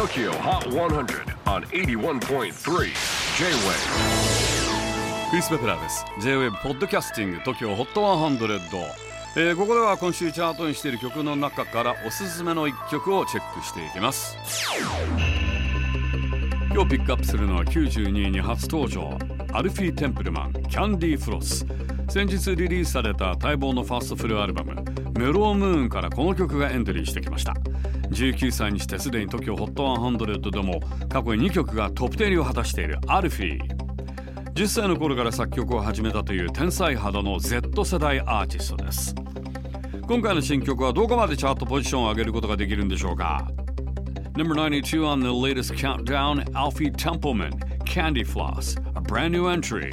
TOKYO HOT 100 on 81.3 J-WAVE クリス・ベプラーです J-WAVE ポッドキャスティング TOKYO HOT 100、えー、ここでは今週チャートにしている曲の中からおすすめの一曲をチェックしていきます。今日ピックアップするのは92位に初登場。アルフィー・テンプルマンキャンディー・フロス先日リリースされた待望のファーストフルアルバムメロームーンからこの曲がエントリーしてきました。19歳にしてすでに TOKIOHOT100 でも過去に2曲がトップ10入りを果たしているアルフィー。10歳の頃から作曲を始めたという天才肌の Z 世代アーティストです。今回の新曲はどこまでチャートポジションを上げることができるんでしょうか？Number 92 on the latest countdown Alfie Templeman Candy Floss a brand new entry.